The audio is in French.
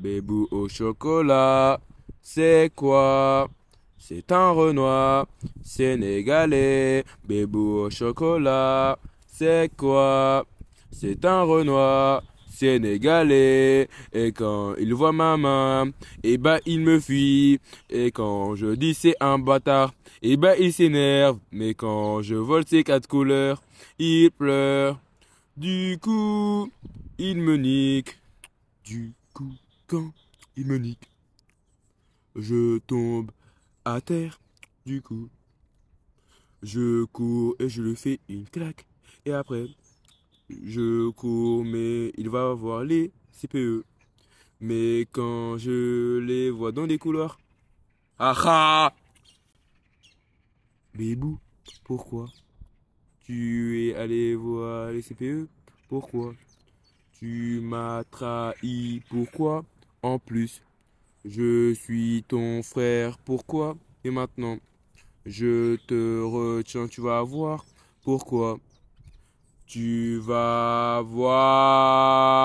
Bébou au chocolat, c'est quoi? C'est un Renoir sénégalais. Bébou au chocolat, c'est quoi? C'est un Renoir sénégalais. Et quand il voit ma main, eh ben il me fuit. Et quand je dis c'est un bâtard, eh ben il s'énerve. Mais quand je vole ses quatre couleurs, il pleure. Du coup, il me nique. Du coup, quand il me nique, je tombe à terre. Du coup, je cours et je lui fais une claque. Et après, je cours, mais il va voir les CPE. Mais quand je les vois dans les couloirs, ah ah Bébou, pourquoi Tu es allé voir les CPE Pourquoi Tu m'as trahi, pourquoi en plus, je suis ton frère, pourquoi? Et maintenant, je te retiens, tu vas voir pourquoi. Tu vas voir.